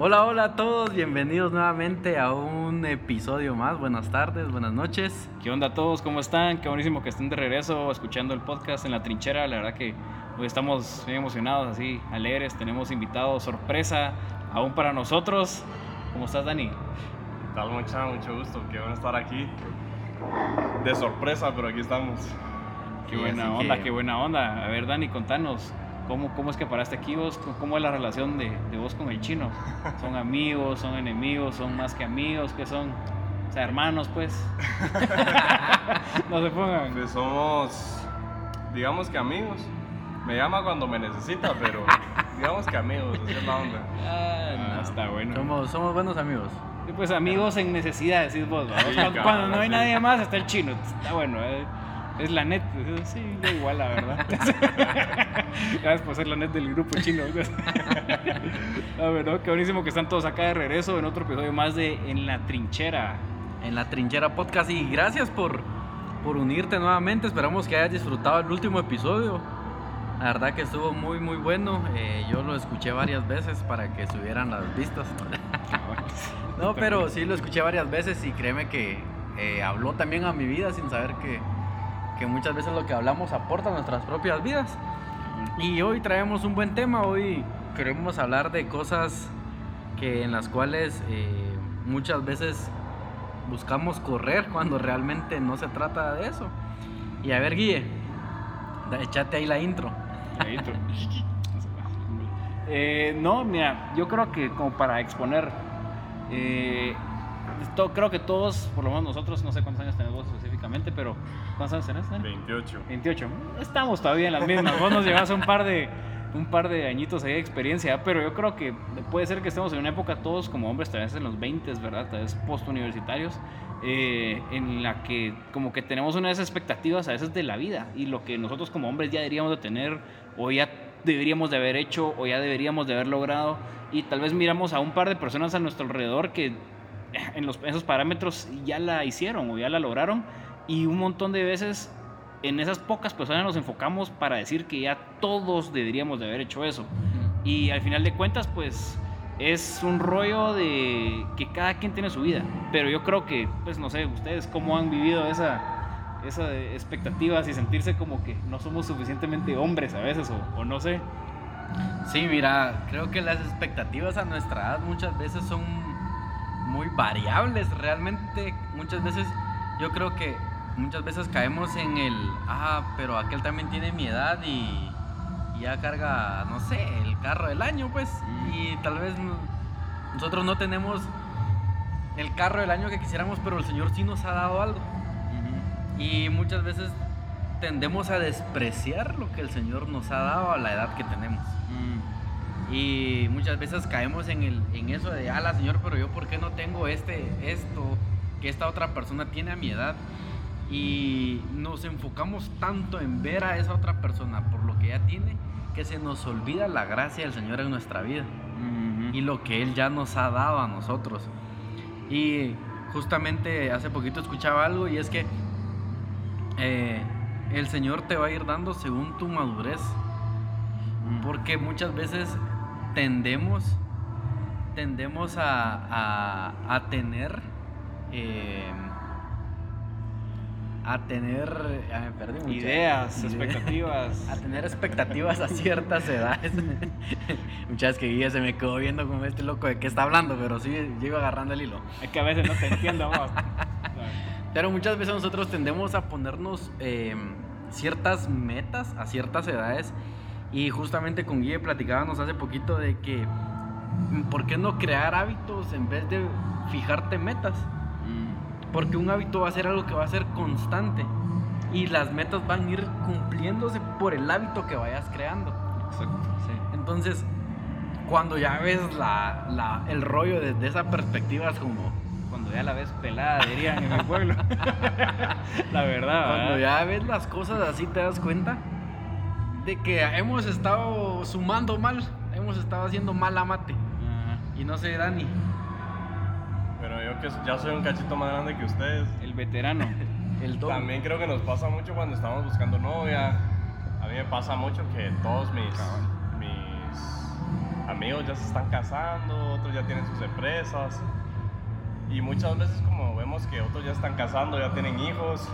Hola, hola a todos, bienvenidos nuevamente a un episodio más. Buenas tardes, buenas noches. ¿Qué onda a todos? ¿Cómo están? Qué buenísimo que estén de regreso escuchando el podcast en la trinchera. La verdad que hoy estamos muy emocionados, así, alegres. Tenemos invitados sorpresa aún para nosotros. ¿Cómo estás, Dani? ¿Qué tal, mucha? Mucho gusto. Qué bueno estar aquí. De sorpresa, pero aquí estamos. Qué Sí, buena onda, que- qué buena onda. A ver, Dani, contanos. ¿Cómo, ¿Cómo es que paraste aquí vos? ¿Cómo es la relación de, de vos con el chino? ¿Son amigos? ¿Son enemigos? ¿Son más que amigos? ¿Qué son? O sea, hermanos, pues. no se pongan. Pues somos, digamos que amigos. Me llama cuando me necesita, pero digamos que amigos, así es la onda. Ah, no, está bueno. Somos, somos buenos amigos. Sí, Pues amigos en necesidad, decís vos. Sí, cuando, cabal, cuando no hay sí. nadie más, está el chino. Está bueno. eh. Es la net. Sí, yo igual, la verdad. Gracias por ser la net del grupo chino. A ver, ¿no? Qué buenísimo que están todos acá de regreso en otro episodio más de En la Trinchera. En la Trinchera Podcast y gracias por, por unirte nuevamente. Esperamos que hayas disfrutado el último episodio. La verdad que estuvo muy, muy bueno. Eh, yo lo escuché varias veces para que subieran las vistas. No, pero sí lo escuché varias veces y créeme que eh, habló también a mi vida sin saber que, que muchas veces lo que hablamos aporta a nuestras propias vidas. Y hoy traemos un buen tema, hoy queremos hablar de cosas que en las cuales eh, muchas veces buscamos correr cuando realmente no se trata de eso. Y a ver, Guille, echate ahí la intro. Eh, no, mira, yo creo que como para exponer, eh, creo que todos, por lo menos nosotros, no sé cuántos años tenés vos específicamente, pero ¿cuántos años tenés? Dani? 28. 28. Estamos todavía en las mismas. Vos nos llevas un par de un par de añitos ahí de experiencia, pero yo creo que puede ser que estemos en una época todos como hombres, tal vez en los 20, ¿verdad? Tal vez postuniversitarios, eh, en la que como que tenemos unas expectativas a veces de la vida y lo que nosotros como hombres ya deberíamos de tener o ya deberíamos de haber hecho o ya deberíamos de haber logrado y tal vez miramos a un par de personas a nuestro alrededor que en los, esos parámetros ya la hicieron o ya la lograron y un montón de veces en esas pocas personas nos enfocamos para decir que ya todos deberíamos de haber hecho eso. Y al final de cuentas, pues es un rollo de que cada quien tiene su vida. Pero yo creo que, pues no sé, ustedes cómo han vivido esa, esa expectativas y sentirse como que no somos suficientemente hombres a veces o, o no sé. Sí, mira, creo que las expectativas a nuestra edad muchas veces son muy variables. Realmente, muchas veces, yo creo que muchas veces caemos en el, ah, pero aquel también tiene mi edad y, y ya carga, no sé, el carro del año, pues. Y tal vez no- nosotros no tenemos el carro del año que quisiéramos, pero el Señor sí nos ha dado algo. Y muchas veces tendemos a despreciar lo que el Señor nos ha dado a la edad que tenemos. Y muchas veces caemos en, el, en eso de, ala Señor, pero yo por qué no tengo este, esto que esta otra persona tiene a mi edad. Y nos enfocamos tanto en ver a esa otra persona por lo que ella tiene, que se nos olvida la gracia del Señor en nuestra vida y lo que Él ya nos ha dado a nosotros. Y justamente hace poquito escuchaba algo y es que eh, el Señor te va a ir dando según tu madurez. Porque muchas veces tendemos, tendemos a, a- a tener, eh, a tener, perdí. Ideas, Ide- expectativas. A tener expectativas a ciertas edades. Muchas que Guille se me quedó viendo como este loco de qué está hablando, pero sí, yo iba agarrando el hilo. Es que a veces no te entiendo vos. Pero muchas veces nosotros tendemos a ponernos eh, ciertas metas a ciertas edades. Y justamente con Guille platicábamos hace poquito de que, ¿por qué no crear hábitos en vez de fijarte metas? Porque un hábito va a ser algo que va a ser constante. Y las metas van a ir cumpliéndose por el hábito que vayas creando. Exacto, sí. Entonces, cuando ya ves la, la- el rollo desde esa perspectiva, es como, Cuando ya la ves pelada, dirían en mi pueblo. la verdad. Cuando ¿verdad? ya ves las cosas así te das cuenta de que hemos estado sumando mal, hemos estado haciendo mal a mate. Ajá. Y no sé, Dani. Yo que ya soy un cachito más grande que ustedes. El veterano. El doble. También creo que nos pasa mucho cuando estamos buscando novia. A mí me pasa mucho que todos mis, mis amigos ya se están casando, otros ya tienen sus empresas. Y muchas veces como vemos que otros ya están casando, ya tienen hijos,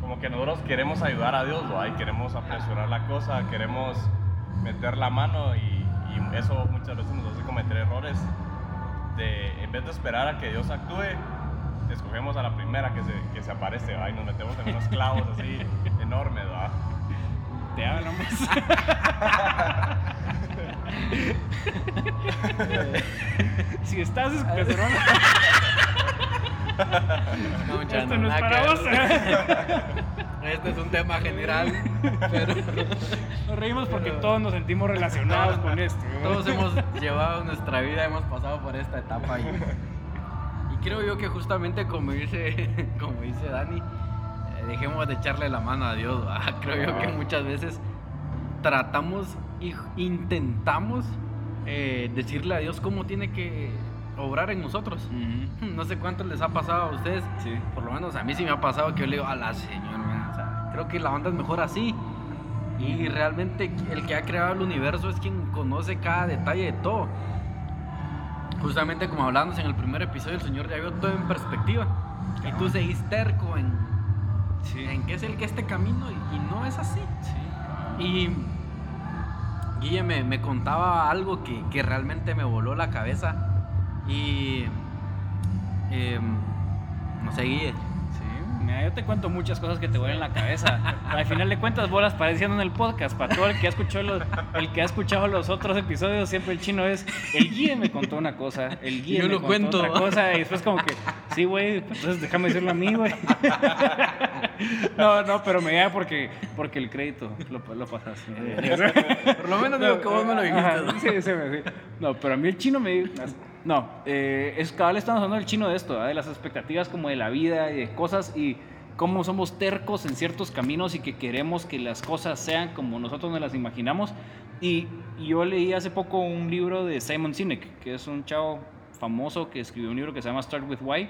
como que nosotros queremos ayudar a Dios, y queremos apresurar la cosa, queremos meter la mano y, y eso muchas veces nos hace cometer errores. De, en vez de esperar a que Dios actúe, escogemos a la primera que se, que se aparece ¿va? y nos metemos en unos clavos así enormes. ¿va? Te hablamos. si estás escuchando, No, mucha, esto no, no es nada para que vos. Este es un tema general, pero Nos reímos porque todos nos sentimos relacionados con esto. ¿no? todos hemos llevado nuestra vida, hemos pasado por esta etapa y, y creo yo que justamente como dice, como dice Dani, eh, dejemos de echarle la mano a Dios. ¿va? Creo yo que muchas veces tratamos y intentamos eh, decirle a Dios cómo tiene que obrar en nosotros. No sé cuánto les ha pasado a ustedes. Sí. Por lo menos a mí sí me ha pasado que yo le digo a la señora, creo que la onda es mejor así. Y realmente el que ha creado el universo es quien conoce cada detalle de todo. Justamente como hablábamos en el primer episodio, el Señor ya vio todo en perspectiva. Y tú seguís terco en, Sí. en que es el que este camino y, y no es así. Sí. Y Guille me, me contaba algo que, que realmente me voló la cabeza. Y. em, no sé, Guille. Mira, yo te cuento muchas cosas que te vuelan la cabeza. Al final de cuentas, bolas pareciendo en el podcast. Para todo el que ha escuchado los, el que ha escuchado los otros episodios, siempre el chino es el guía me contó una cosa, el guía Yo me lo contó cuento. otra cosa y después como que sí, güey, entonces déjame decirlo a mí, güey. No, no, pero me da porque porque el crédito lo, lo pasas. Por lo menos digo que vos me lo dijiste. Ajá, ¿no? sí, sí, sí. No, pero a mí el chino me dijo. No, eh, es cabal estamos hablando del chino de esto, de las expectativas como de la vida y de cosas y cómo somos tercos en ciertos caminos y que queremos que las cosas sean como nosotros nos las imaginamos. Y, y yo leí hace poco un libro de Simon Sinek, que es un chavo famoso que escribió un libro que se llama Start with Why.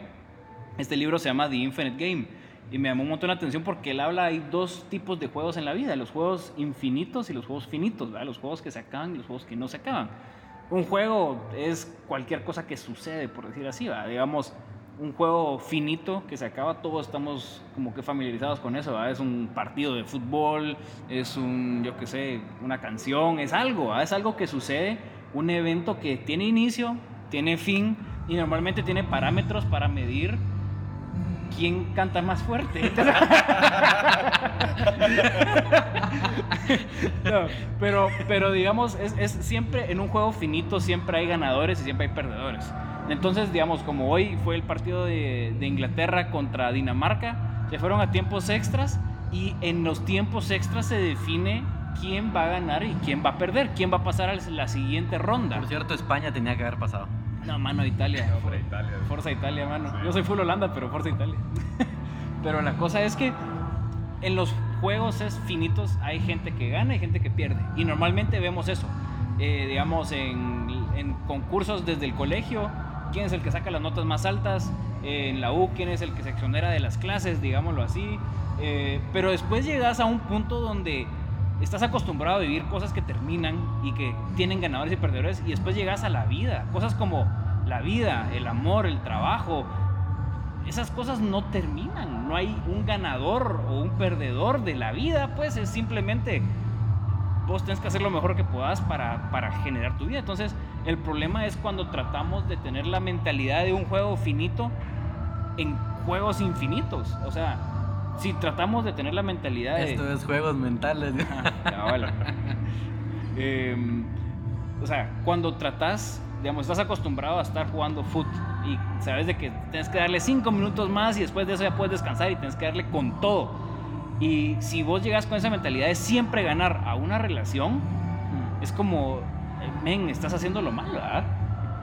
Este libro se llama The Infinite Game y me llamó un montón la atención porque él habla hay dos tipos de juegos en la vida, los juegos infinitos y los juegos finitos, ¿verdad? los juegos que se acaban y los juegos que no se acaban. Un juego es cualquier cosa que sucede, por decir así, digamos, un juego finito que se acaba, todos estamos como que familiarizados con eso, es un partido de fútbol, es un, yo qué sé, una canción, es algo, es algo que sucede, un evento que tiene inicio, tiene fin y normalmente tiene parámetros para medir quién canta más fuerte. No, pero, pero digamos, es, es siempre en un juego finito, siempre hay ganadores y siempre hay perdedores. Entonces, digamos, como hoy fue el partido de, de Inglaterra contra Dinamarca, se fueron a tiempos extras y en los tiempos extras se define quién va a ganar y quién va a perder, quién va a pasar a la siguiente ronda. Por cierto, España tenía que haber pasado. No, mano, Italia. Hombre, Italia. Forza Italia, mano. Sí. Yo soy full Holanda, pero Forza Italia. pero la cosa es que en los juegos es finitos hay gente que gana y gente que pierde. Y normalmente vemos eso. Eh, digamos, en, en concursos desde el colegio, quién es el que saca las notas más altas. Eh, en la U, quién es el que se exonera de las clases, digámoslo así. Eh, pero después llegas a un punto donde estás acostumbrado a vivir cosas que terminan y que tienen ganadores y perdedores y después llegas a la vida, cosas como la vida, el amor, el trabajo, esas cosas no terminan, no hay un ganador o un perdedor de la vida, pues es simplemente vos tenés que hacer lo mejor que puedas para, para generar tu vida. Entonces, el problema es cuando tratamos de tener la mentalidad de un juego finito en juegos infinitos. O sea, si tratamos de tener la mentalidad de... Esto es juegos mentales. Cabal. Em, o sea, cuando tratas, digamos, estás acostumbrado a estar jugando foot y sabes de que tienes que darle cinco minutos más y después de eso ya puedes descansar y tienes que darle con todo. Y si vos llegas con esa mentalidad de siempre ganar a una relación, es como, men, estás haciéndolo mal, ¿verdad?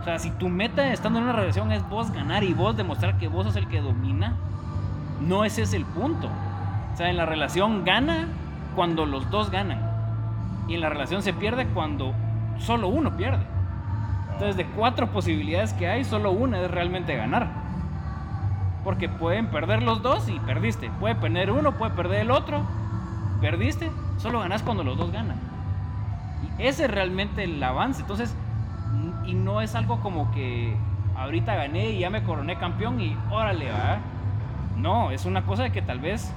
O sea, si tu meta estando en una relación es vos ganar y vos demostrar que vos sos el que domina, no ese es el punto. O sea, en la relación gana cuando los dos ganan. Y en la relación se pierde cuando solo uno pierde. Entonces, de cuatro posibilidades que hay, solo una es realmente ganar. Porque pueden perder los dos y perdiste. Puede perder uno, puede perder el otro. Perdiste, solo ganas cuando los dos ganan. Y ese es realmente el avance. Entonces, y no es algo como que ahorita gané y ya me coroné campeón y órale, va. No, es una cosa de que tal vez,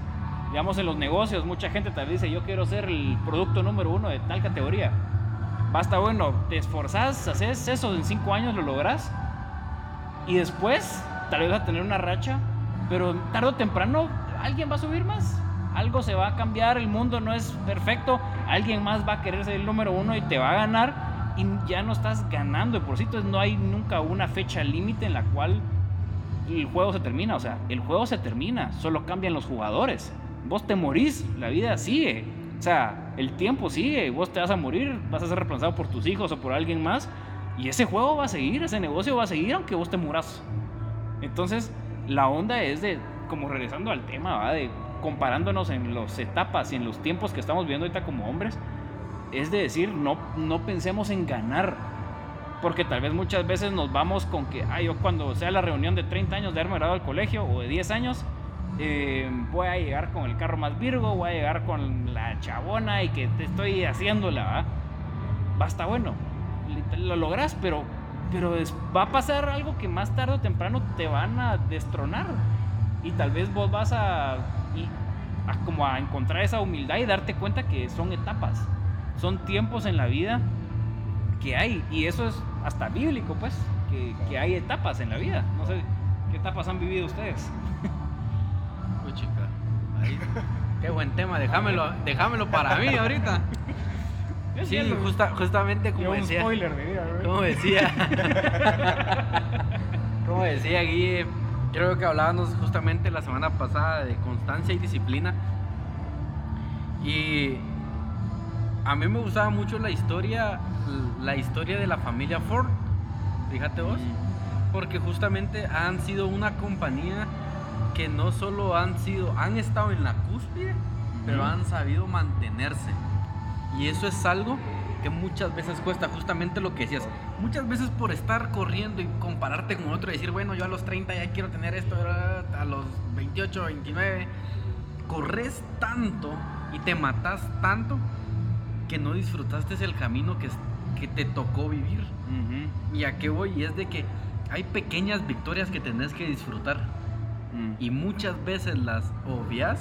digamos, en los negocios, mucha gente tal vez dice, yo quiero ser el producto número uno de tal categoría. Basta, bueno, te esforzás, haces eso, en cinco años lo logras y después tal vez vas a tener una racha, pero tarde o temprano alguien va a subir más. Algo se va a cambiar, el mundo no es perfecto, alguien más va a querer ser el número uno y te va a ganar y ya no estás ganando. Y por cierto, no hay nunca una fecha límite en la cual el juego se termina. O sea, el juego se termina, solo cambian los jugadores. Vos te morís, la vida sigue. O sea, el tiempo sigue, vos te vas a morir, vas a ser reemplazado por tus hijos o por alguien más. Y ese juego va a seguir, ese negocio va a seguir aunque vos te muras. Entonces, la onda es de, como regresando al tema, ¿va? de comparándonos en las etapas y en los tiempos que estamos viviendo ahorita como hombres, es de decir, no, no pensemos en ganar. Porque tal vez muchas veces nos vamos con que, ah, yo cuando sea la reunión de 30 años de haberme graduado al colegio o de 10 años, eh, voy a llegar con el carro más virgo, voy a llegar con la chabona y que te estoy haciéndola, ¿va? Basta bueno, lo logras, pero, pero va a pasar algo que más tarde o temprano te van a destronar. Y tal vez vos vas a, como a encontrar esa humildad y darte cuenta que son etapas, son tiempos en la vida que hay. Y eso es hasta bíblico, pues, que, que hay etapas en la vida. No sé, ¿qué etapas han vivido ustedes? Uy, chica. Ahí, qué buen tema, déjamelo, déjamelo para mí ahorita. Sí, justa, justamente como un decía. spoiler de vida. Como decía. como decía Guille, creo que hablábamos justamente la semana pasada de constancia y disciplina. Y a mí me gustaba mucho la historia, la historia de la familia Ford. Fíjate vos. Porque justamente han sido una compañía que no solo han sido, han estado en la cúspide, pero han sabido mantenerse. Y eso es algo que muchas veces cuesta, justamente lo que decías. Muchas veces por estar corriendo y compararte con otro y decir, bueno, yo a los 30 ya quiero tener esto, a los 28, 29, corres tanto y te matas tanto que no disfrutaste el camino que, que te tocó vivir. ¿Y a qué voy? Y es de que hay pequeñas victorias que tenés que disfrutar. Y muchas veces las obvias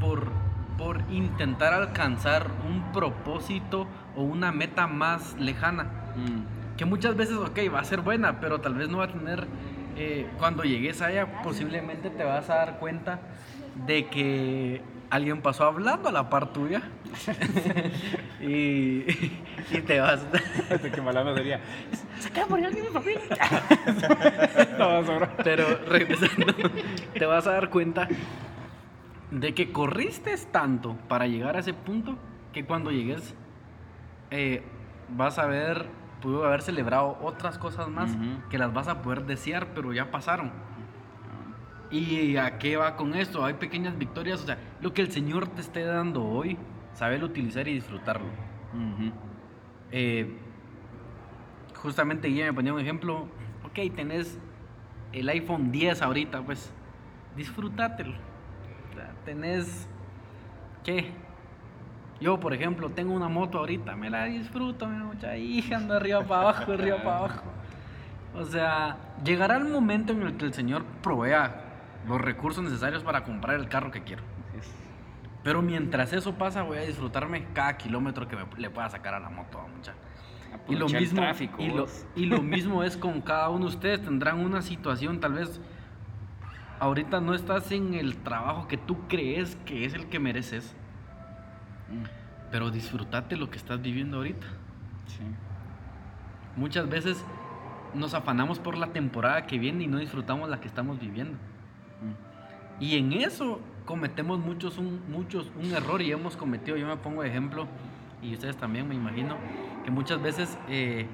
por por intentar alcanzar un propósito o una meta más lejana. Mm. Que muchas veces, ok, va a ser buena, pero tal vez no va a tener, eh, cuando llegues allá, posiblemente te vas a dar cuenta de que alguien pasó hablando a la par tuya y, y, te vas. Qué mala sería. Se acaba de morir alguien de mi familia. Pero regresando, te vas a dar cuenta de que corriste tanto para llegar a ese punto que cuando llegues eh, vas a ver, pudo haber celebrado otras cosas más que las vas a poder desear, pero ya pasaron. ¿Y a qué va con esto? Hay pequeñas victorias, o sea, lo que el Señor te esté dando hoy, saberlo utilizar y disfrutarlo. Eh, justamente Guille me ponía un ejemplo, ok, tenés el iPhone 10 ahorita, pues disfrútatelo tenés, ¿qué? Yo, por ejemplo, tengo una moto ahorita, me la disfruto, mi mucha hija, ando arriba para abajo, arriba para abajo. O sea, llegará el momento en el que el Señor provea los recursos necesarios para comprar el carro que quiero. Pero mientras eso pasa, voy a disfrutarme cada kilómetro que le pueda sacar a la moto, mucha. Y lo, mismo, y, lo, y lo mismo es con cada uno de ustedes. Tendrán una situación tal vez ahorita no estás en el trabajo que tú crees que es el que mereces. Pero disfrutate lo que estás viviendo ahorita. Muchas veces nos afanamos por la temporada que viene y no disfrutamos la que estamos viviendo. Y en eso cometemos muchos un, muchos un error y hemos cometido, yo me pongo de ejemplo, y ustedes también me imagino, que muchas veces eh,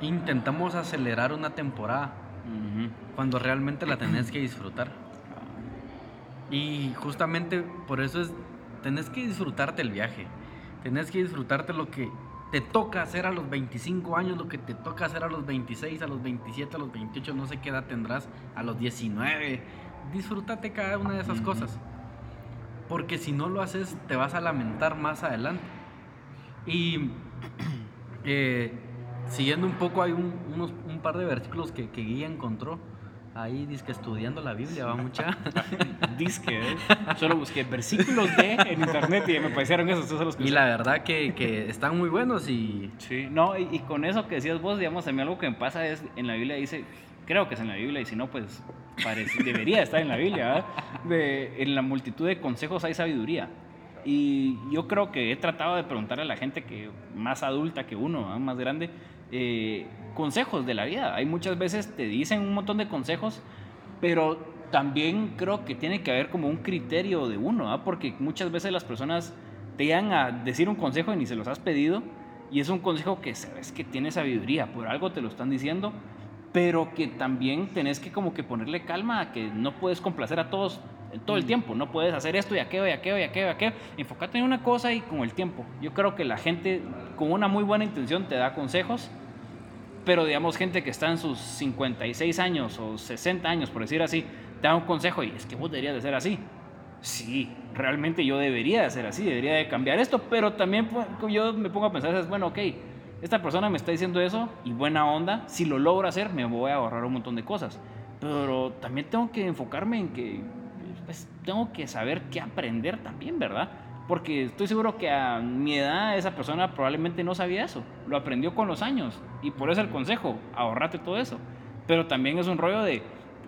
intentamos acelerar una temporada cuando realmente la tenés que disfrutar. Y justamente por eso es, tenés que disfrutarte el viaje, tenés que disfrutarte lo que te toca hacer a los 25 años, lo que te toca hacer a los 26, a los 27, a los 28, no sé qué edad tendrás, a los 19. Disfrútate cada una de esas cosas. Porque si no lo haces, te vas a lamentar más adelante. Y eh, siguiendo un poco, hay un, unos, un par de versículos que, que Guía encontró. Ahí dice que estudiando la Biblia, va mucha. Disque, ¿eh? Solo busqué versículos de en internet y me parecieron esos, esos los que Y la verdad que, que están muy buenos y Sí, no, y, y con eso que decías vos, digamos, a mí algo que me pasa es, en la Biblia dice, creo que es en la Biblia, y si no, pues parece- debería estar en la Biblia, ¿verdad? De, en la multitud de consejos hay sabiduría. Y yo creo que he tratado de preguntarle a la gente que más adulta que uno, ¿verdad? más grande, eh, consejos de la vida. Hay muchas veces te dicen un montón de consejos, pero también creo que tiene que haber como un criterio de uno, ¿ah? porque muchas veces las personas te llegan a decir un consejo y ni se los has pedido, y es un consejo que sabes que tiene sabiduría, por algo te lo están diciendo, pero que también tenés que como que ponerle calma a que no puedes complacer a todos todo el tiempo, no puedes hacer esto y aquello y aquello y aquello y aquello, enfócate en una cosa y con el tiempo. Yo creo que la gente con una muy buena intención te da consejos, pero digamos gente que está en sus 56 años o 60 años, por decir así, te da un consejo y es que vos deberías de ser así. Sí, realmente yo debería de ser así, debería de cambiar esto, pero también pu- yo me pongo a pensar, es bueno, ok, esta persona me está diciendo eso y buena onda, si lo logro hacer me voy a ahorrar un montón de cosas, pero también tengo que enfocarme en que pues, tengo que saber qué aprender también, ¿verdad? Porque estoy seguro que a mi edad esa persona probablemente no sabía eso, lo aprendió con los años y por eso el consejo, ahorrate todo eso, pero también es un rollo de,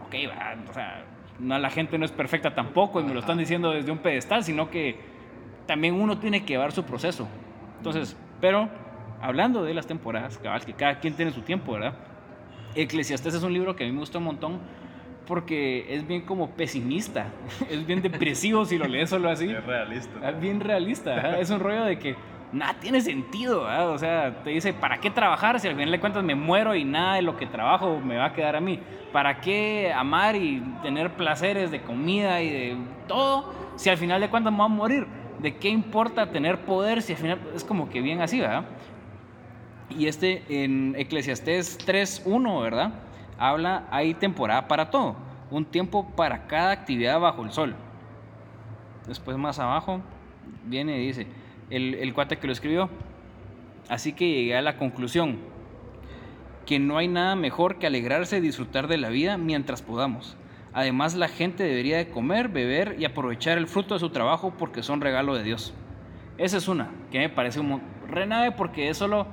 ok, va, o sea, no, la gente no es perfecta tampoco y me lo están diciendo desde un pedestal, sino que también uno tiene que llevar su proceso. Entonces, pero hablando de las temporadas, cabal, que cada quien tiene su tiempo, ¿verdad? Eclesiastés es un libro que a mí me gusta un montón porque es bien como pesimista, es bien depresivo si lo lees solo así. Es realista. Es bien realista, es un rollo de que nada tiene sentido, ¿verdad? o sea, te dice, ¿para qué trabajar si al final de cuentas me muero y nada de lo que trabajo me va a quedar a mí? ¿Para qué amar y tener placeres de comida y de todo si al final de cuentas me voy a morir? ¿De qué importa tener poder si al final es como que bien así, ¿verdad? Y este en Eclesiastés 3.1, ¿verdad? Habla, hay temporada para todo, un tiempo para cada actividad bajo el sol. Después más abajo viene y dice, el, el cuate que lo escribió. Así que llegué a la conclusión que no hay nada mejor que alegrarse y disfrutar de la vida mientras podamos. Además, la gente debería de comer, beber y aprovechar el fruto de su trabajo porque son regalo de Dios. Esa es una que me parece un renave porque es solo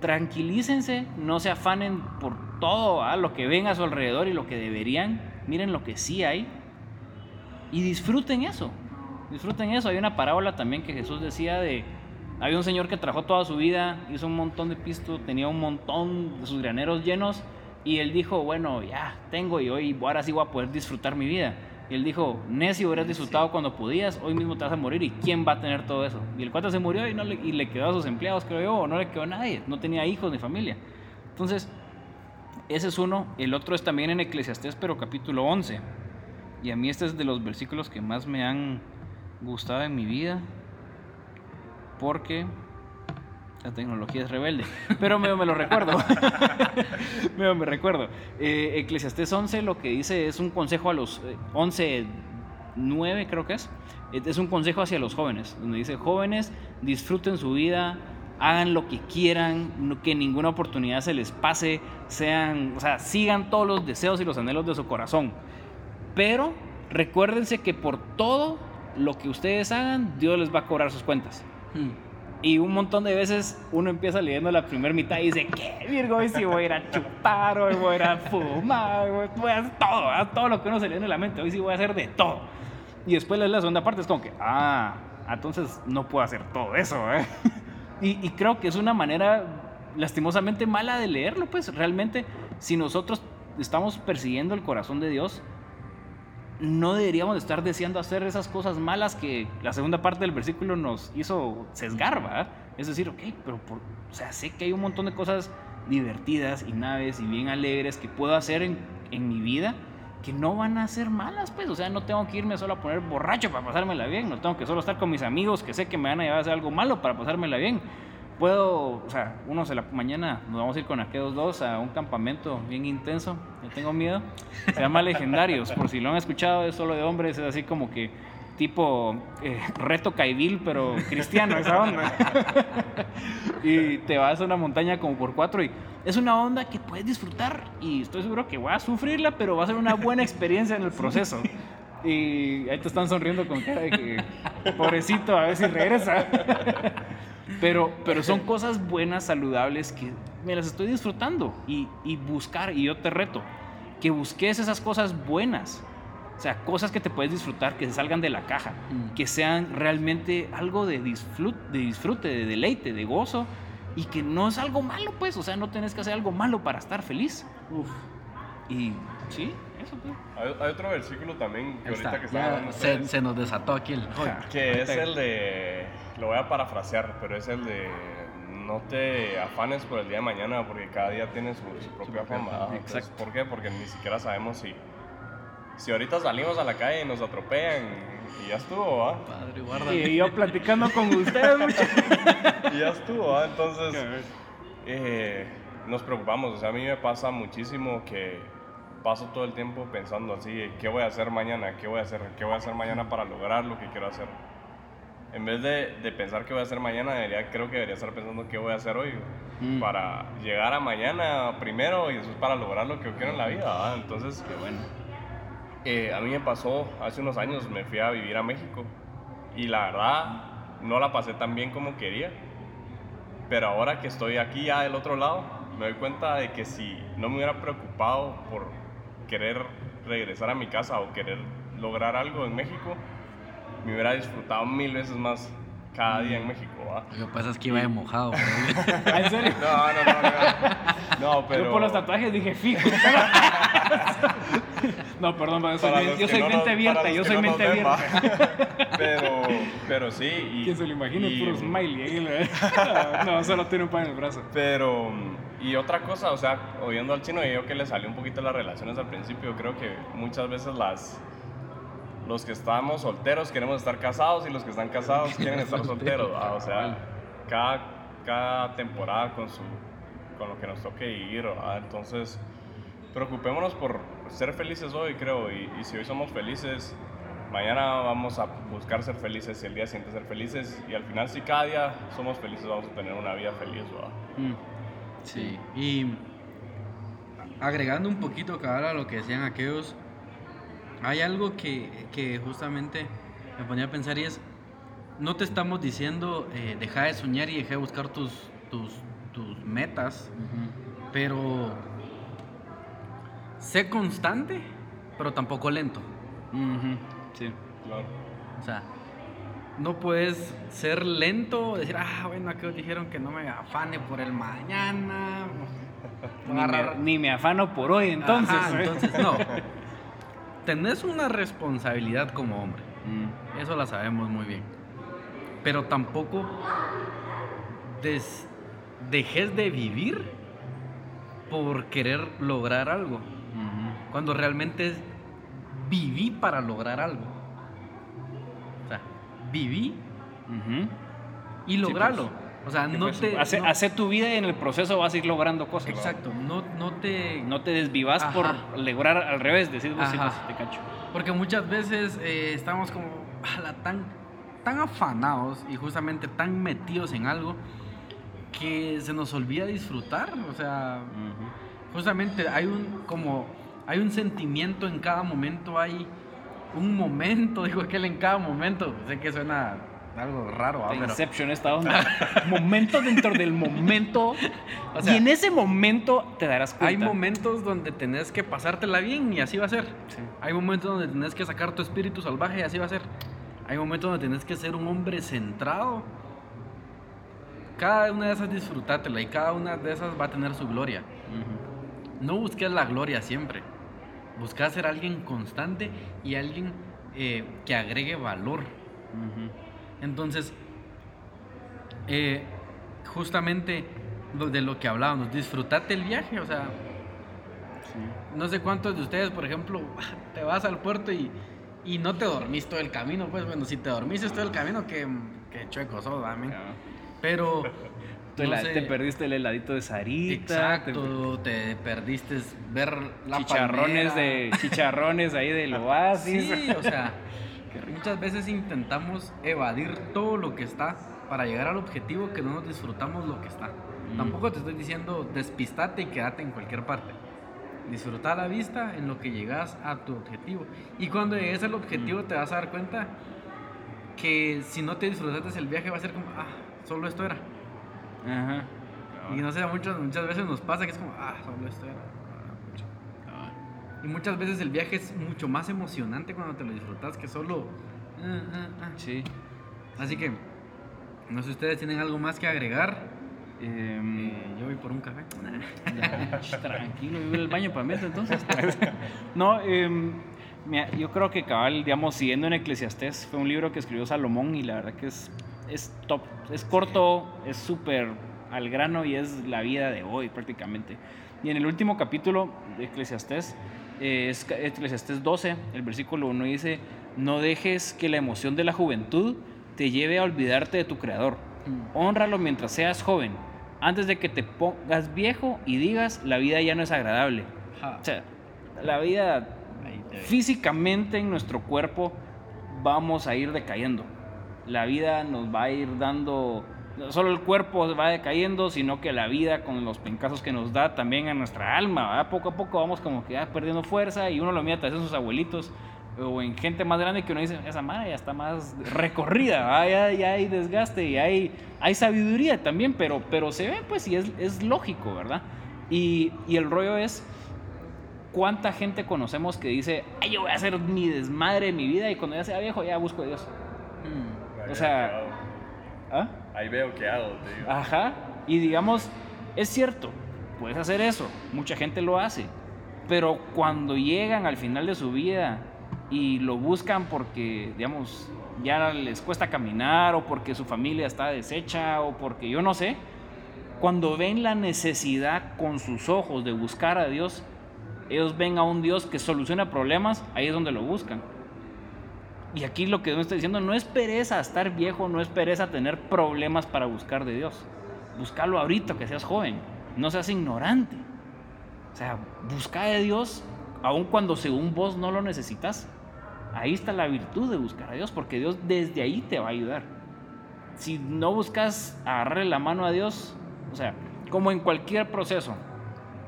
tranquilícense, no se afanen por todo ¿ah? lo que ven a su alrededor y lo que deberían. Miren lo que sí hay y disfruten eso. Disfruten eso. Hay una parábola también que Jesús decía de había un señor que trabajó toda su vida, hizo un montón de pisto, tenía un montón de sus graneros llenos y él dijo, bueno, ya tengo y hoy ahora sí voy a poder disfrutar mi vida. Y él dijo, necio, hubieras disfrutado cuando podías, hoy mismo te vas a morir y quién va a tener todo eso. Y el cuate se murió y, no le, y le quedó a sus empleados, creo yo, o no le quedó a nadie, no tenía hijos ni familia. Entonces, ese es uno. El otro es también en Eclesiastés, pero capítulo 11. Y a mí este es de los versículos que más me han gustado en mi vida. Porque la tecnología es rebelde. Pero me, lo recuerdo. me, me recuerdo. Eh, Eclesiastés 11 lo que dice es un consejo a los eh, 11, 9 creo que es. Es un consejo hacia los jóvenes. Donde dice, jóvenes, disfruten su vida, hagan lo que quieran, que ninguna oportunidad se les pase, sean, o sea, sigan todos los deseos y los anhelos de su corazón. Pero recuérdense que por todo lo que ustedes hagan, Dios les va a cobrar sus cuentas. Hmm. Y un montón de veces uno empieza leyendo la primera mitad y dice, ¿qué, Virgo? Hoy sí voy a ir a chupar, hoy voy a ir a fumar, voy a hacer todo, ¿verdad? todo lo que uno se le viene en la mente, hoy sí voy a hacer de todo. Y después lees la segunda parte, es como que, ah, entonces no puedo hacer todo eso, ¿eh? Y, y creo que es una manera lastimosamente mala de leerlo, pues realmente si nosotros estamos persiguiendo el corazón de Dios, no deberíamos de estar deseando hacer esas cosas malas que la segunda parte del versículo nos hizo sesgar, ¿verdad? Es decir, ok, pero por, o sea, sé que hay un montón de cosas divertidas y naves y bien alegres que puedo hacer en, en mi vida que no van a ser malas, pues, o sea, no tengo que irme solo a poner borracho para pasármela bien, no tengo que solo estar con mis amigos que sé que me van a llevar a hacer algo malo para pasármela bien. Puedo, o sea, unos de la mañana nos vamos a ir con aquellos dos a un campamento bien intenso, yo tengo miedo, se llama Legendarios, por si lo han escuchado, es solo de hombres, es así como que tipo eh, reto Caibil, pero cristiano, esa onda. y te vas a una montaña como por cuatro y es una onda que puedes disfrutar y estoy seguro que voy a sufrirla, pero va a ser una buena experiencia en el proceso. Y ahí te están sonriendo con cara de que, pobrecito, a ver si regresa. Pero, pero son cosas buenas, saludables, que me las estoy disfrutando. Y, y buscar, y yo te reto, que busques esas cosas buenas. O sea, cosas que te puedes disfrutar, que se salgan de la caja, Mm. que sean realmente algo de disfrute, de disfrute, de deleite, de gozo, y que no es algo malo, pues. O sea, no tienes que hacer algo malo para estar feliz. Uf, Y sí, eso pues. Hay, hay otro versículo también que ahorita está. que hablando se, ustedes, se nos desató aquí el... que es el de, lo voy a parafrasear, pero es el de no te afanes por el día de mañana porque cada día tiene su, su propia ¿ah? Entonces, exacto. ¿Por qué? Porque ni siquiera sabemos si, si ahorita salimos a la calle y nos atropellan y ya estuvo, ¿va? Padre, guarda. Y yo platicando con ustedes, muchachos. Y ya estuvo, ¿va? Entonces... eh, nos preocupamos. O sea, a mí me pasa muchísimo que paso todo el tiempo pensando así, ¿qué voy a hacer mañana? ¿Qué voy a hacer? ¿Qué voy a hacer mañana para lograr lo que quiero hacer? En vez de, de pensar qué voy a hacer mañana, debería, creo que debería estar pensando qué voy a hacer hoy Mm. para llegar a mañana primero y después para lograr lo que yo quiero en la vida. ¿va? Entonces, Qué bueno. eh, a mí me pasó hace unos años, me fui a vivir a México y la verdad no la pasé tan bien como quería. Pero ahora que estoy aquí ya del otro lado, me doy cuenta de que si no me hubiera preocupado por querer regresar a mi casa o querer lograr algo en México, me hubiera disfrutado mil veces más cada día en México. ¿va? Lo que pasa es que iba de mojado. pero- ¿En serio? No, no, no, no. No, pero... Yo por los tatuajes dije fijo. no, perdón, pero yo soy, Para bien- los yo que soy no mente nos- abierta. Yo soy no mente abierta. Pero, pero sí. Y, ¿Quién se lo imagina? y- Puro smiley. la- no, solo tiene un pan en el brazo. Pero, y otra cosa, o sea, oyendo al chino, y yo que le salió un poquito las relaciones al principio, creo que muchas veces las. Los que estamos solteros queremos estar casados y los que están casados quieren estar solteros. O sea, cada, cada temporada con, su, con lo que nos toque ir. Entonces, preocupémonos por ser felices hoy, creo. Y, y si hoy somos felices, mañana vamos a buscar ser felices y el día siguiente ser felices. Y al final, si cada día somos felices, vamos a tener una vida feliz. Mm. Sí, y agregando un poquito cabal a lo que decían aquellos, hay algo que, que justamente me ponía a pensar y es, no te estamos diciendo eh, deja de soñar y deja de buscar tus, tus, tus metas, pero sé constante, pero tampoco lento. Sí. Claro. O sea, no puedes ser lento, decir, ah, bueno, aquellos dijeron que no me afane por el mañana. Ni me, agarrar- ni me afano por hoy, entonces. Ajá, entonces no. Tenés una responsabilidad como hombre. Mm. Eso la sabemos muy bien. Pero tampoco des- dejes de vivir por querer lograr algo. Cuando realmente viví para lograr algo. O sea, viví y lograrlo. o sea, no pues, te. hace, no- hace tu vida y en el proceso vas a ir logrando cosas. exacto. No, no te. No te desvivas Ajá. por lograr al revés, decir vos sí, pues, te cacho. Porque muchas veces eh, estamos como ala, tan, tan afanados y justamente tan metidos en algo que se nos olvida disfrutar. O sea, justamente hay un como hay un sentimiento en cada momento, hay un momento, digo aquel en cada momento. Sé que suena algo raro, pero Inception esta onda. momento dentro del momento. O sea, y en ese momento te darás cuenta. hay momentos donde tenés que pasártela bien y así va a ser. Sí. Hay momentos donde tenés que sacar tu espíritu salvaje y así va a ser. Hay momentos donde tenés que ser un hombre centrado. Cada una de esas disfrutátela y cada una de esas va a tener su gloria. No busques la gloria siempre. Busca ser alguien constante y alguien eh, que agregue valor. Entonces, eh, justamente de lo que hablábamos, disfrutate el viaje. O sea, Sí. no sé cuántos de ustedes, por ejemplo, te vas al puerto y, y no te dormís todo el camino. Pues bueno, si te dormís todo el camino, que, que chueco sos, amén. Ya. Pero. Te, no la- sé, te perdiste el heladito de Sarita. Exacto, te perdiste ver te- la chicharrones palmera. de chicharrones ahí del oasis. Sí, o sea, Muchas veces intentamos evadir todo lo que está para llegar al objetivo que no nos disfrutamos lo que está. Mm. Tampoco te estoy diciendo despistate y quédate en cualquier parte. Disfruta la vista en lo que llegas a tu objetivo. Y cuando llegues al objetivo te vas a dar cuenta que si no te disfrutaste el viaje va a ser como, ah, solo esto era. Ajá. Y no sé, muchas, muchas veces nos pasa que es como, ah, solo esto era. Ah, pucha. Y muchas veces el viaje es mucho más emocionante cuando te lo disfrutas que solo... ah, ah, ah. Sí. Así que, no sé si ustedes tienen algo más que agregar. Em, Eh, yo voy por un café. Tranquilo, yo voy al baño para meter entonces. No, mira, yo creo que cabal, digamos, siguiendo en Eclesiastés, fue un libro que escribió Salomón y la verdad que es, es top, es corto, es súper al grano y es la vida de hoy prácticamente. Y en el último capítulo de Eclesiastés, eh, es Eclesiastés 12, el versículo 1 dice, no dejes que la emoción de la juventud te lleve a olvidarte de tu creador. Honralo mientras seas joven, antes de que te pongas viejo y digas la vida ya no es agradable. O sea, la vida físicamente en nuestro cuerpo vamos a ir decayendo. La vida nos va a ir dando, no solo el cuerpo va decayendo, sino que la vida con los pencazos que nos da también a nuestra alma. ¿verdad? Poco a poco vamos como que ah, perdiendo fuerza y uno lo mira tal vez en sus abuelitos o en gente más grande que uno dice, esa madre ya está más recorrida, ya, hay desgaste y hay, sabiduría también, pero, pero se ve pues y es, lógico, ¿verdad? Y, el rollo es, ¿Cuánta gente conocemos que dice, ay, yo voy a hacer mi desmadre de mi vida y cuando ya sea viejo ya busco a Dios? Ahí O veo sea-. ¿Ah? Ahí veo qué hago, te digo. Ajá. Y digamos, es cierto, puedes hacer eso, mucha gente lo hace, pero cuando llegan al final de su vida y lo buscan porque, digamos, ya les cuesta caminar o porque su familia está deshecha o porque yo no sé, cuando ven la necesidad con sus ojos de buscar a Dios, ellos ven a un Dios que soluciona problemas, ahí es donde lo buscan. Y aquí lo que Dios está diciendo no es pereza estar viejo, no es pereza tener problemas para buscar de Dios. Búscalo ahorita que seas joven, no seas ignorante. O sea, busca de Dios aun cuando según vos no lo necesitas. Ahí está la virtud de buscar a Dios, porque Dios desde ahí te va a ayudar. Si no buscas agarrarle la mano a Dios, o sea, como en cualquier proceso,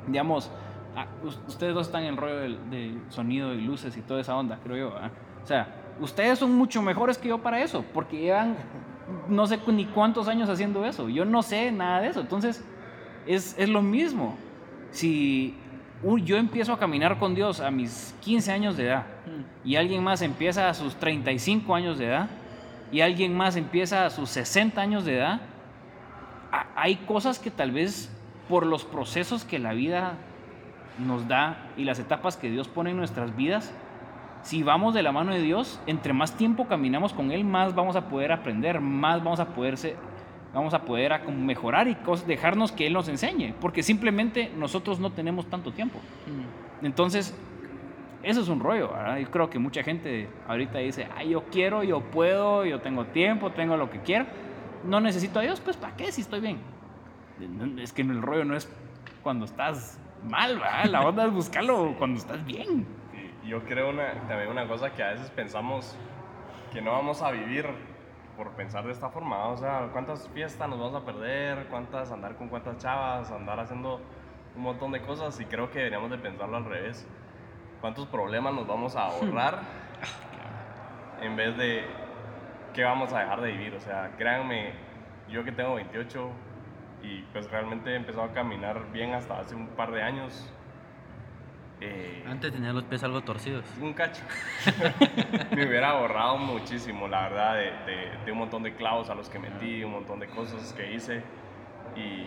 digamos, ah, us- ustedes dos están en el rollo del sonido y luces y toda esa onda, creo yo. O sea, ustedes son mucho mejores que yo para eso, porque llevan no sé ni cuántos años haciendo eso. Yo no sé nada de eso. Entonces, es, es lo mismo. Si yo empiezo a caminar con Dios a mis 15 años de edad y alguien más empieza a sus 35 años de edad y alguien más empieza a sus 60 años de edad, hay cosas que tal vez por los procesos que la vida nos da y las etapas que Dios pone en nuestras vidas, si vamos de la mano de Dios, entre más tiempo caminamos con Él, más vamos a poder aprender, más vamos a poder ser- vamos a poder mejorar y dejarnos que Él nos enseñe, porque simplemente nosotros no tenemos tanto tiempo. Mm. Entonces, eso es un rollo, ¿verdad? Yo creo que mucha gente ahorita dice, ay, yo quiero, yo puedo, yo tengo tiempo, tengo lo que quiero, no necesito a Dios, pues ¿para qué si estoy bien? Es que el rollo no es cuando estás mal, ¿verdad? La onda es buscarlo cuando estás bien. Yo creo una, también una cosa que a veces pensamos que no vamos a vivir por pensar de esta forma. O sea, ¿cuántas fiestas nos vamos a perder? ¿Cuántas andar con cuántas chavas? Andar haciendo un montón de cosas y creo que deberíamos de pensarlo al revés. ¿Cuántos problemas nos vamos a ahorrar en vez de qué vamos a dejar de vivir? O sea, créanme, yo que tengo 28 y pues realmente he empezado a caminar bien hasta hace un par de años. Eh, Antes tenía los pies algo torcidos. un cacho. me hubiera ahorrado muchísimo, la verdad, de, de- de un montón de clavos a los que metí, un montón de cosas que hice. Y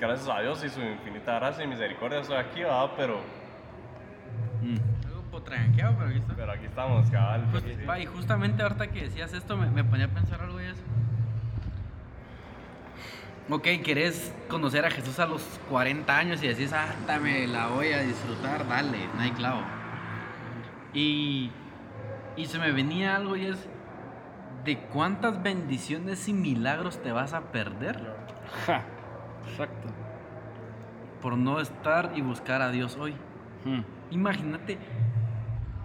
gracias a Dios y su infinita gracia y misericordia estoy aquí, ¿verdad? Pero, Algo potranqueado, pero aquí está. pero aquí estamos, cabal. Pues, y justamente ahorita que decías esto me, me ponía a pensar algo y eso. Ok, querés conocer a Jesús a los 40 años y decís, ah, dame, la voy a disfrutar, dale, no hay clavo. Y, y se me venía algo y es, ¿de cuántas bendiciones y milagros te vas a perder Ja, exacto. por no estar y buscar a Dios hoy? Hmm. Imagínate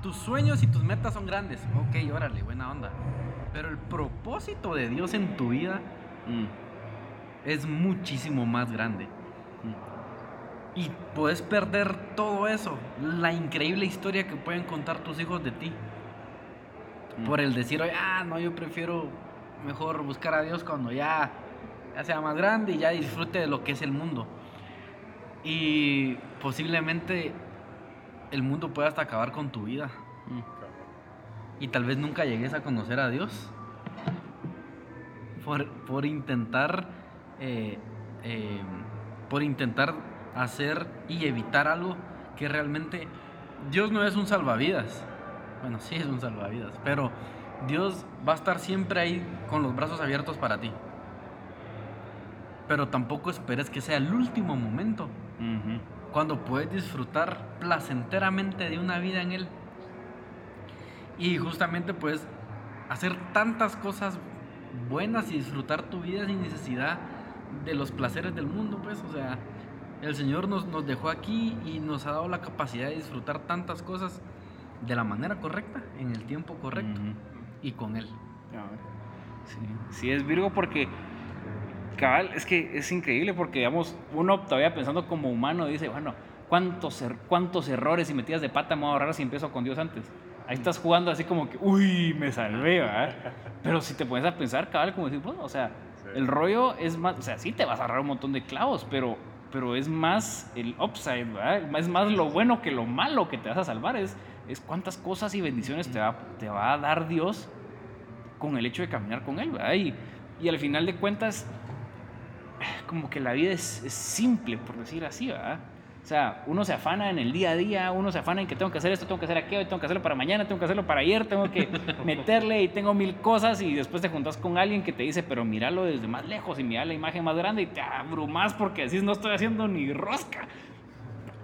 tus sueños y tus metas son grandes. Ok, órale, buena onda. Pero el propósito de Dios en tu vida Mm, es muchísimo más grande. Y puedes perder todo eso, la increíble historia que pueden contar tus hijos de ti. Mm. Por el decir, "Oye, ah, no, yo prefiero mejor buscar a Dios cuando ya, ya sea más grande y ya disfrute de lo que es el mundo. Y posiblemente el mundo pueda hasta acabar con tu vida. mm. Y tal vez nunca llegues a conocer a Dios. Por, por intentar. Eh, eh, por intentar hacer y evitar algo que realmente. Dios no es un salvavidas. Bueno, sí es un salvavidas. Pero Dios va a estar siempre ahí con los brazos abiertos para ti. Pero tampoco esperes que sea el último momento. Cuando puedes disfrutar placenteramente de una vida en Él. Y justamente puedes hacer tantas cosas buenas y disfrutar tu vida sin necesidad de los placeres del mundo, pues, o sea, el Señor nos, nos dejó aquí y nos ha dado la capacidad de disfrutar tantas cosas de la manera correcta, en el tiempo correcto y con Él. Sí, sí es Virgo porque cabal, es que es increíble porque digamos, uno todavía pensando como humano dice, bueno, ¿cuántos, er- cuántos errores y metidas de pata me voy a ahorrar si empiezo con Dios antes? Ahí estás jugando así como que, uy, me salvé, ¿verdad? Pero si te pones a pensar, cabal, como decir, bueno, o sea, El rollo es más, o sea, sí te vas a ahorrar un montón de clavos, pero, pero es más el upside, ¿verdad? Es más lo bueno que lo malo que te vas a salvar, es, es cuántas cosas y bendiciones te va, te va a dar Dios con el hecho de caminar con Él, ¿verdad? Y, y al final de cuentas, como que la vida es, es simple, por decir así, ¿verdad? O sea, uno se afana en el día a día, uno se afana en que tengo que hacer esto, tengo que hacer aquello, tengo que hacerlo para mañana, tengo que hacerlo para ayer, tengo que meterle y tengo mil cosas y después te juntas con alguien que te dice, pero míralo desde más lejos y mira la imagen más grande y te abrumas porque decís, no estoy haciendo ni rosca.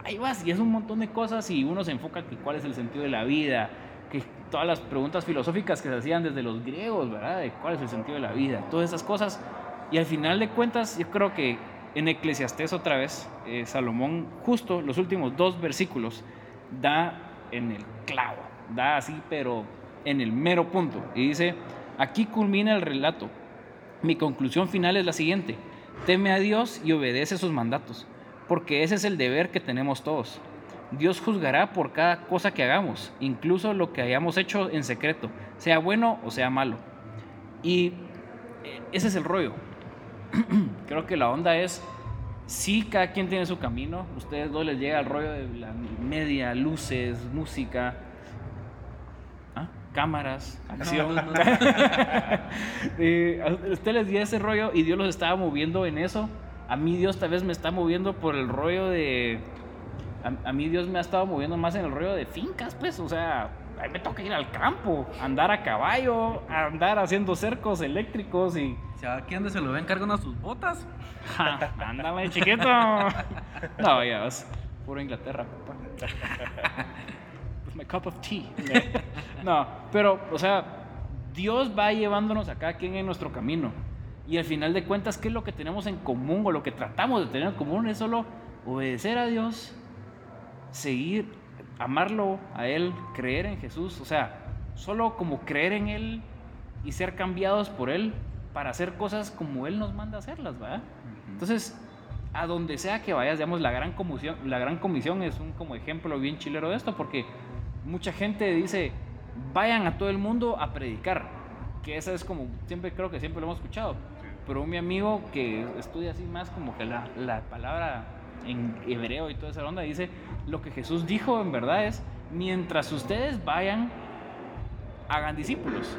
Ahí vas y es un montón de cosas y uno se enfoca que cuál es el sentido de la vida, que todas las preguntas filosóficas que se hacían desde los griegos, ¿verdad? De cuál es el sentido de la vida, todas esas cosas. Y al final de cuentas, yo creo que en Eclesiastés otra vez, eh, Salomón, justo los últimos dos versículos, da en el clavo, da así, pero en el mero punto. Y dice, aquí culmina el relato. Mi conclusión final es la siguiente. Teme a Dios y obedece sus mandatos, porque ese es el deber que tenemos todos. Dios juzgará por cada cosa que hagamos, incluso lo que hayamos hecho en secreto, sea bueno o sea malo. Y eh, ese es el rollo. Creo que la onda es, sí, cada quien tiene su camino. Ustedes dos les llega el rollo de la media, luces, música, ¿ah? cámaras, acción. no, no. Eh, a usted les dio ese rollo y Dios los estaba moviendo en eso. A mí Dios tal vez me está moviendo por el rollo de... A, a mí Dios me ha estado moviendo más en el rollo de fincas, pues. O sea, me toca ir al campo, andar a caballo, andar haciendo cercos eléctricos y... Sea, aquí donde se lo ven cargan a sus botas. Ja, ándale, chiquito. No, ya vas. Puro Inglaterra, papá. With my cup of tea. No, pero, o sea, Dios va llevándonos a cada quien en nuestro camino. Y al final de cuentas, ¿qué es lo que tenemos en común o lo que tratamos de tener en común? Es solo obedecer a Dios, seguir, amarlo a Él, creer en Jesús. O sea, solo como creer en Él y ser cambiados por Él para hacer cosas como Él nos manda hacerlas, ¿verdad? Entonces, a donde sea que vayas, digamos, la gran comisión, la gran comisión es un como ejemplo bien chilero de esto, porque mucha gente dice, vayan a todo el mundo a predicar, que esa es como, siempre creo que siempre lo hemos escuchado, pero mi amigo que estudia así más como que la, la palabra en hebreo y toda esa onda, dice, lo que Jesús dijo en verdad es, mientras ustedes vayan, hagan discípulos.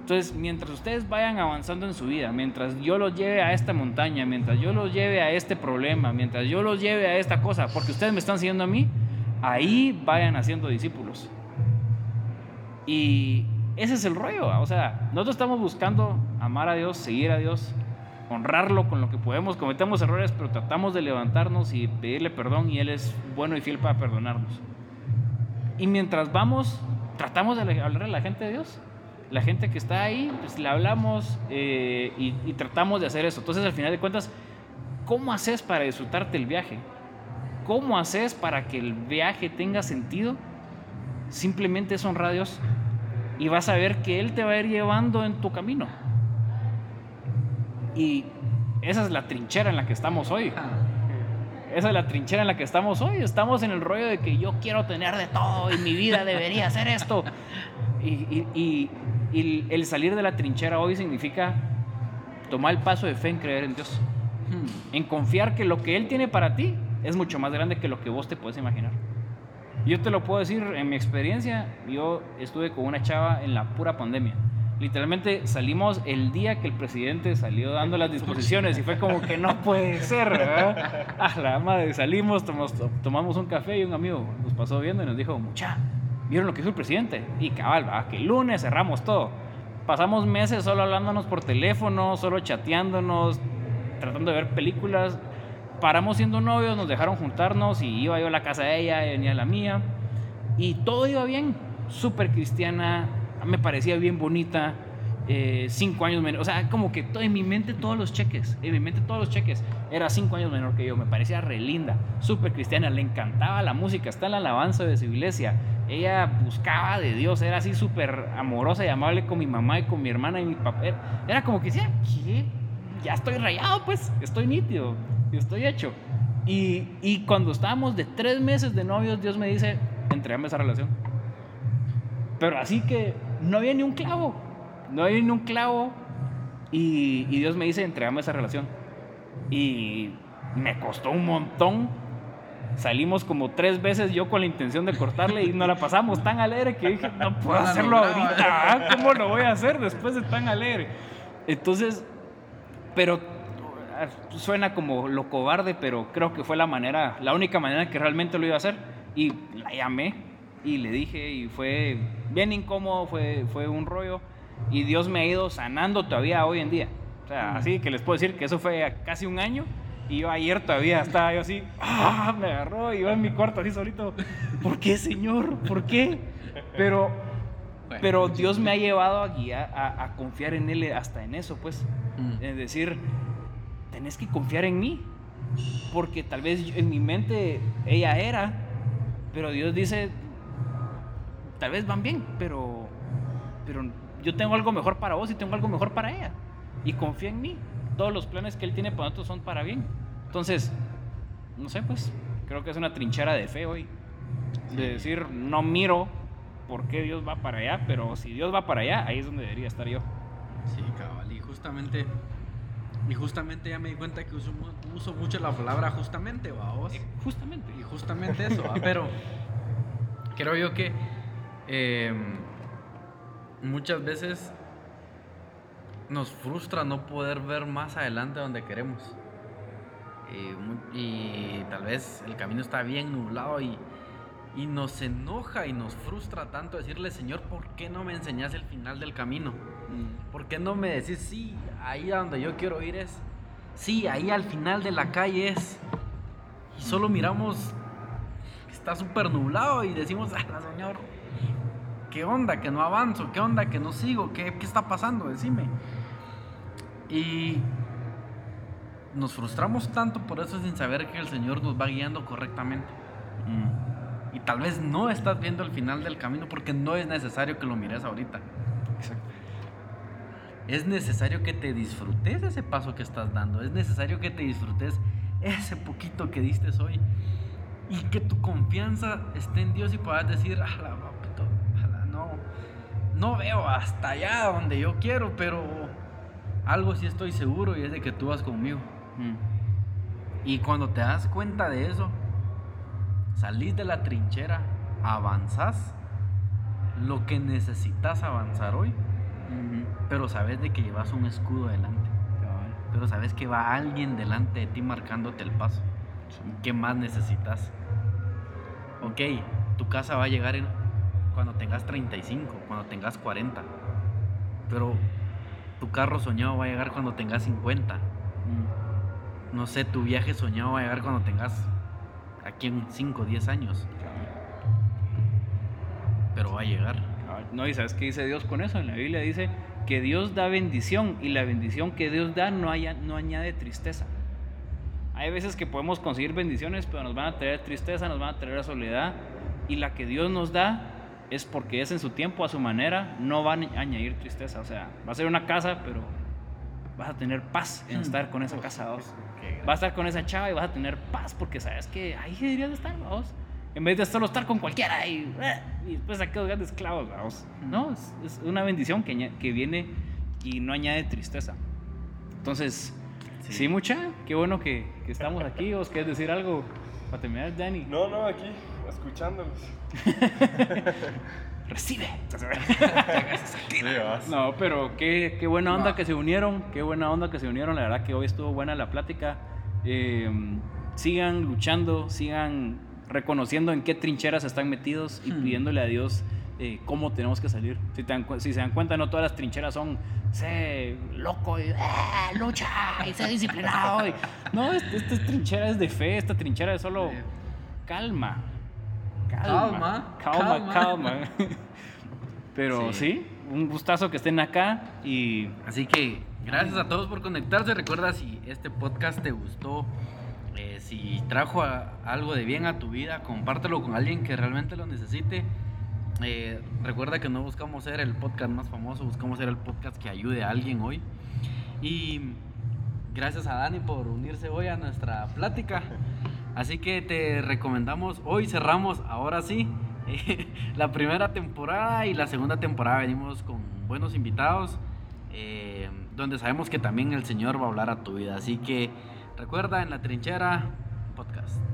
Entonces, mientras ustedes vayan avanzando en su vida, mientras yo los lleve a esta montaña, mientras yo los lleve a este problema, mientras yo los lleve a esta cosa, porque ustedes me están siguiendo a mí, ahí vayan haciendo discípulos. Y ese es el rollo, o sea, nosotros estamos buscando amar a Dios, seguir a Dios, honrarlo con lo que podemos, cometemos errores, pero tratamos de levantarnos y pedirle perdón y Él es bueno y fiel para perdonarnos. Y mientras vamos, tratamos de hablar a la gente de Dios. La gente que está ahí, pues le hablamos eh, y, y tratamos de hacer eso. Entonces, al final de cuentas, ¿cómo haces para disfrutarte el viaje? ¿Cómo haces para que el viaje tenga sentido? simplemente es honrar a Dios y vas a ver que Él te va a ir llevando en tu camino. Y esa es la trinchera en la que estamos hoy. Esa es la trinchera en la que estamos hoy. Estamos en el rollo de que yo quiero tener de todo y mi vida debería ser esto. Y, y- y- y el salir de la trinchera hoy significa tomar el paso de fe en creer en Dios. En confiar que lo que Él tiene para ti es mucho más grande que lo que vos te puedes imaginar. Yo te lo puedo decir en mi experiencia. Yo estuve con una chava en la pura pandemia. Literalmente salimos el día que el presidente salió dando las disposiciones y fue como que no puede ser, ¿verdad? A la madre, salimos, tomamos, tomamos un café y un amigo nos pasó viendo y nos dijo, mucha, ¿vieron lo que hizo el presidente? Y cabal, ¿verdad? que el lunes cerramos todo. Pasamos meses solo hablándonos por teléfono, solo chateándonos, tratando de ver películas. Paramos siendo novios, nos dejaron juntarnos y iba yo a la casa de ella, ella venía a la mía. Y todo iba bien, súper cristiana, me parecía bien bonita, eh, cinco años menor, o sea, como que todo, en mi mente todos los cheques, en mi mente todos los cheques, era cinco años menor que yo, me parecía re linda, súper cristiana, le encantaba la música, está en la alabanza de su iglesia, ella buscaba de Dios, era así súper amorosa y amable con mi mamá y con mi hermana y mi papá, era, como que decía, ¿qué? Ya estoy rayado, pues, estoy nítido, estoy hecho. Y, y cuando estábamos de tres meses de novios, Dios me dice, entregame esa relación. Pero así que no había ni un clavo. No había ni un clavo. Y, y Dios me dice, entregame esa relación. Y me costó un montón. Salimos como tres veces yo con la intención de cortarle y nos la pasamos tan alegre que dije, no puedo hacerlo ahorita. ¿ah? ¿Cómo lo voy a hacer después de tan alegre? Entonces, pero ah, suena como lo cobarde, pero creo que fue la manera, la única manera que realmente lo iba a hacer. Y la llamé y le dije y fue bien incómodo, fue, fue un rollo. Y Dios me ha ido sanando todavía hoy en día. O sea, así que les puedo decir que eso fue casi un año. Y yo ayer todavía estaba yo así, ¡ah! me agarró y iba en mi cuarto así solito. ¿Por qué, Señor? ¿Por qué? Pero, Bueno, pero Dios me ha llevado a guiar, a, a confiar en Él hasta en eso, pues. Mm. Es decir, tenés que confiar en mí. Porque tal vez yo- en mi mente ella era, pero Dios dice, tal vez van bien, pero, pero yo tengo algo mejor para vos y tengo algo mejor para ella. Y confía en mí. Todos los planes que Él tiene para nosotros son para bien. Entonces, no sé, pues, creo que es una trinchera de fe hoy. De decir, no miro por qué Dios va para allá, pero si Dios va para allá, ahí es donde debería estar yo. Sí, cabal. Y justamente, y justamente ya me di cuenta que uso, uso mucho la palabra justamente, ¿va vos? Eh, Justamente. Y justamente eso, ¿va? pero creo yo que eh, muchas veces nos frustra no poder ver más adelante donde queremos. Mu- y tal vez el camino está bien nublado y, y nos enoja y nos frustra tanto decirle, Señor, ¿por qué no me enseñas el final del camino? ¿Por qué no me decís, sí, ahí a donde yo quiero ir es, sí, ahí al final de la calle es, y solo miramos que está súper nublado y decimos, ah, Señor, ¿qué onda que no avanzo? ¿Qué onda que no sigo? ¿Qué, qué está pasando? Decime. Y nos frustramos tanto por eso sin saber que el Señor nos va guiando correctamente. Y tal vez no estás viendo el final del camino porque no es necesario que lo mires ahorita. Exacto. Es necesario que te disfrutes ese paso que estás dando. Es necesario que te disfrutes ese poquito que diste hoy. Y que tu confianza esté en Dios y puedas decir, "Ala, papito, ala, no, no veo hasta allá donde yo quiero, pero algo sí estoy seguro y es de que tú vas conmigo. Y cuando te das cuenta de eso, salís de la trinchera, avanzás lo que necesitas avanzar hoy, pero sabes de que llevas un escudo delante. Pero sabes que va alguien delante de ti marcándote el paso. ¿Qué más necesitas? Ok, tu casa va a llegar en- cuando tengas 35, cuando tengas 40. Pero tu carro soñado va a llegar cuando tengas 50. No sé, tu viaje soñado va a llegar cuando tengas aquí en 5 o 10 años. Pero va a llegar. No, y sabes qué dice Dios con eso. En la Biblia dice que Dios da bendición y la bendición que Dios da no, haya- no añade tristeza. Hay veces que podemos conseguir bendiciones, pero nos van a traer tristeza, nos van a traer soledad. Y la que Dios nos da es porque es en su tiempo, a su manera, no va a añadir tristeza. O sea, va a ser una casa, pero vas a tener paz en estar con esa casa, vos. Vas a estar con esa chava y vas a tener paz porque sabes que ahí deberías de estar, vos. En vez de solo estar con cualquiera y, y después a quedar de esclavos, vamos. No, es, es una bendición que, que viene y no añade tristeza. Entonces, sí, Sí. mucha, qué bueno que, que estamos aquí. ¿Vos querés decir algo para terminar, Dani? No, no, aquí, escuchándolos. Recibe. No, pero qué, qué buena onda No. que se unieron, qué buena onda que se unieron. La verdad que hoy estuvo buena la plática. Eh, sigan luchando, sigan reconociendo en qué trincheras están metidos y Hmm. pidiéndole a Dios eh, cómo tenemos que salir. Si, te dan cu- si se dan cuenta, no todas las trincheras son sé loco y "Ah, lucha y sé disciplinado. y- No, esta, esta trinchera es de fe, esta trinchera es solo calma. Calma, Calma, calma. calma. Pero Sí. sí, un gustazo que estén acá y Así que gracias a todos por conectarse. Recuerda si este podcast te gustó, eh, si trajo a- algo de bien a tu vida, compártelo con alguien que realmente lo necesite. Eh, recuerda que no buscamos ser el podcast más famoso, buscamos ser el podcast que ayude a alguien hoy. Y gracias a Dani por unirse hoy a nuestra plática. Así que te recomendamos, hoy cerramos, ahora sí, la primera temporada y la segunda temporada venimos con buenos invitados, eh, donde sabemos que también el Señor va a hablar a tu vida. Así que recuerda en la trinchera podcast.